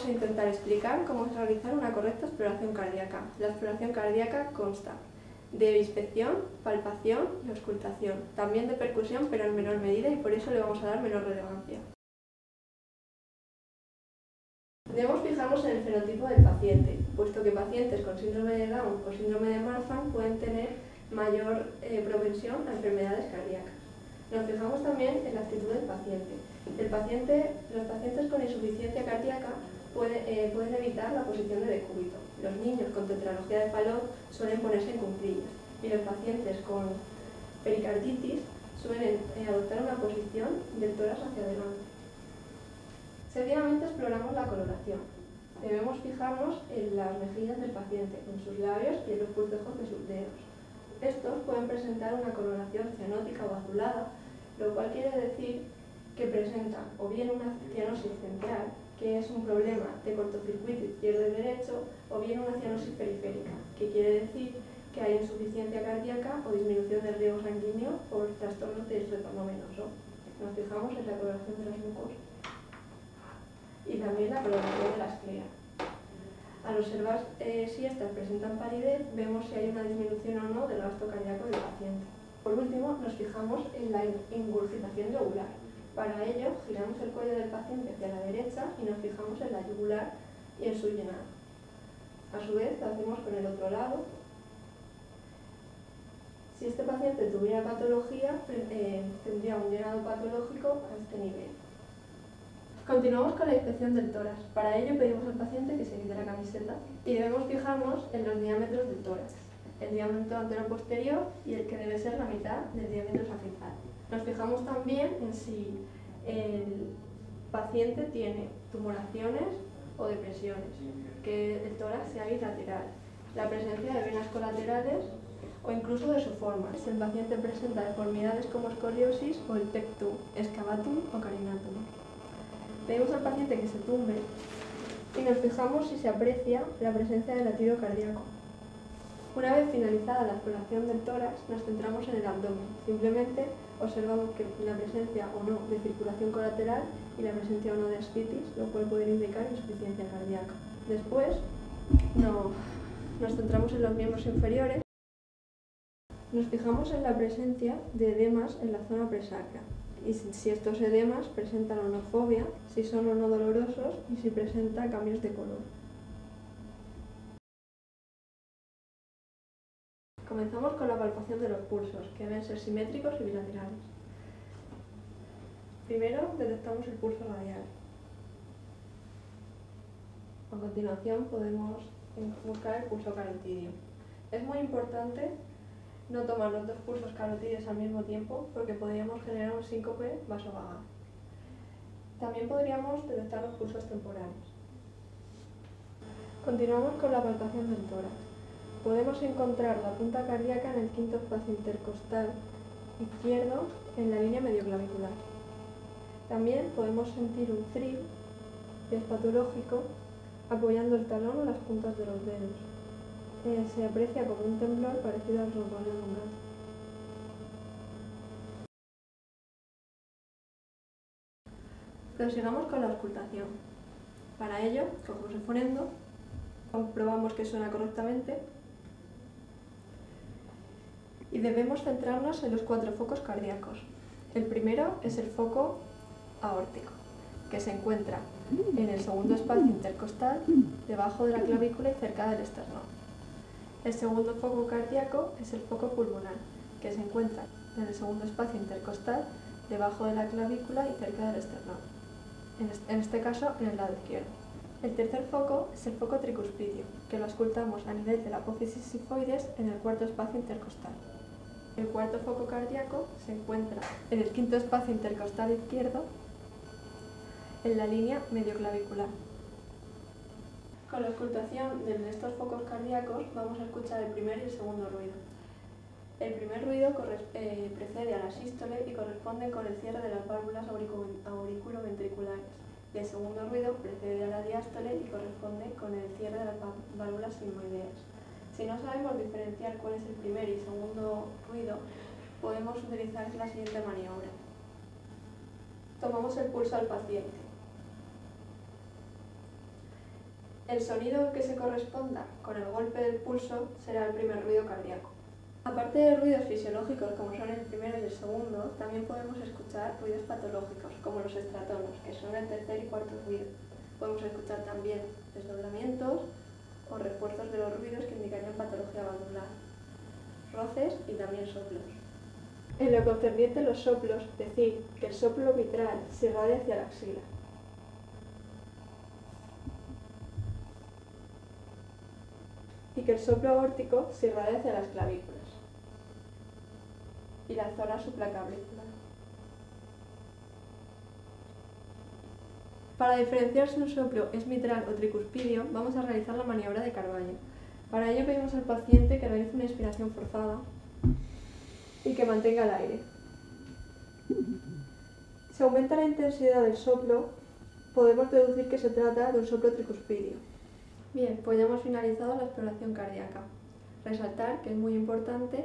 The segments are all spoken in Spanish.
vamos a intentar explicar cómo realizar una correcta exploración cardíaca. La exploración cardíaca consta de inspección, palpación y auscultación, también de percusión pero en menor medida y por eso le vamos a dar menor relevancia. Debemos fijarnos en el fenotipo del paciente, puesto que pacientes con síndrome de Down o síndrome de Marfan pueden tener mayor eh, propensión a enfermedades cardíacas. Nos fijamos también en la actitud del paciente. El paciente los pacientes con insuficiencia cardíaca eh, pueden evitar la posición de decúbito. Los niños con tetralogía de Fallot suelen ponerse en cumplillas y los pacientes con pericarditis suelen eh, adoptar una posición del tórax hacia adelante. Seguidamente exploramos la coloración. Debemos fijarnos en las mejillas del paciente, en sus labios y en los pulpejos de sus dedos. Estos pueden presentar una coloración cianótica o azulada, lo cual quiere decir que presentan o bien una cianosis central, que es un problema de cortocircuito izquierdo y derecho, o bien una cianosis periférica, que quiere decir que hay insuficiencia cardíaca o disminución del riego sanguíneo por trastornos del retorno venoso. Nos fijamos en la coloración de las mucosas y también la coloración de las cleas. Al observar eh, si estas presentan palidez, vemos si hay una disminución o no del gasto cardíaco del paciente. Por último, nos fijamos en la ingurgitación yugular. Para ello, giramos el cuello del paciente hacia la derecha y nos fijamos en la yugular y en su llenado. A su vez, lo hacemos con el otro lado. Si este paciente tuviera patología, eh, tendría un llenado patológico a este nivel. Continuamos con la inspección del tórax. Para ello pedimos al paciente que se quite la camiseta y debemos fijarnos en los diámetros del tórax, el diámetro antero-posterior y el que debe ser la mitad del diámetro sagital. Nos fijamos también en si el paciente tiene tumoraciones o depresiones, que el tórax sea bilateral, la presencia de venas colaterales o incluso de su forma. Si el paciente presenta deformidades como escoliosis o el pectum, excavatum o carinatum. Pedimos al paciente que se tumbe y nos fijamos si se aprecia la presencia del latido cardíaco. Una vez finalizada la exploración del tórax, nos centramos en el abdomen. Simplemente observamos que la presencia o no de circulación colateral y la presencia o no de ascitis, lo cual puede indicar insuficiencia cardíaca. Después nos centramos en los miembros inferiores. Nos fijamos en la presencia de edemas en la zona presacra y si estos edemas presentan onofobia, si son o no dolorosos y si presenta cambios de color. Comenzamos con la palpación de los pulsos, que deben ser simétricos y bilaterales. Primero detectamos el pulso radial. A continuación podemos buscar el pulso carotidio. Es muy importante no tomar los dos pulsos carotidios al mismo tiempo porque podríamos generar un síncope vasovagal. También podríamos detectar los pulsos temporales. Continuamos con la palpación del tórax. Podemos encontrar la punta cardíaca en el quinto espacio intercostal izquierdo en la línea medioclavicular. También podemos sentir un thrill, patológico, apoyando el talón o las puntas de los dedos. Eh, se aprecia como un temblor parecido al ronroneo de un gato. Prosigamos con la auscultación. Para ello, cogemos el fonendo, comprobamos que suena correctamente y debemos centrarnos en los cuatro focos cardíacos. El primero es el foco aórtico, que se encuentra en el segundo espacio intercostal, debajo de la clavícula y cerca del esternón. El segundo foco cardíaco es el foco pulmonar, que se encuentra en el segundo espacio intercostal, debajo de la clavícula y cerca del esternón, en este caso en el lado izquierdo. El tercer foco es el foco tricuspidio, que lo auscultamos a nivel de la apófisis sifoides en el cuarto espacio intercostal. El cuarto foco cardíaco se encuentra en el quinto espacio intercostal izquierdo, en la línea medioclavicular. Con la ocultación de estos focos cardíacos vamos a escuchar el primer y el segundo ruido. El primer ruido eh, precede a la sístole y corresponde con el cierre de las válvulas auriculoventriculares. Y el segundo ruido precede a la diástole y corresponde con el cierre de las válvulas sigmoideas. Si no sabemos diferenciar cuál es el primer y segundo ruido, podemos utilizar la siguiente maniobra. Tomamos el pulso al paciente El sonido que se corresponda con el golpe del pulso será el primer ruido cardíaco. Aparte de ruidos fisiológicos como son el primero y el segundo, también podemos escuchar ruidos patológicos como los estratonos, que son el tercer y cuarto ruido. Podemos escuchar también desdoblamientos o refuerzos de los ruidos que indicarían patología valvular, roces y también soplos. En lo concerniente a los soplos, decir que el soplo vitral se irradia hacia la axila. Y que el soplo aórtico se irradia hacia las clavículas y la zona supraclavícula. Para diferenciar si un soplo es mitral o tricuspidio, vamos a realizar la maniobra de Carballo. Para ello pedimos al paciente que realice una inspiración forzada y que mantenga el aire. Si aumenta la intensidad del soplo, podemos deducir que se trata de un soplo tricuspidio. Bien, pues ya hemos finalizado la exploración cardíaca. Resaltar que es muy importante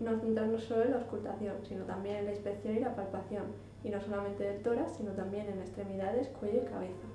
no centrarnos solo en la auscultación, sino también en la inspección y la palpación, y no solamente del tórax, sino también en extremidades, cuello y cabeza.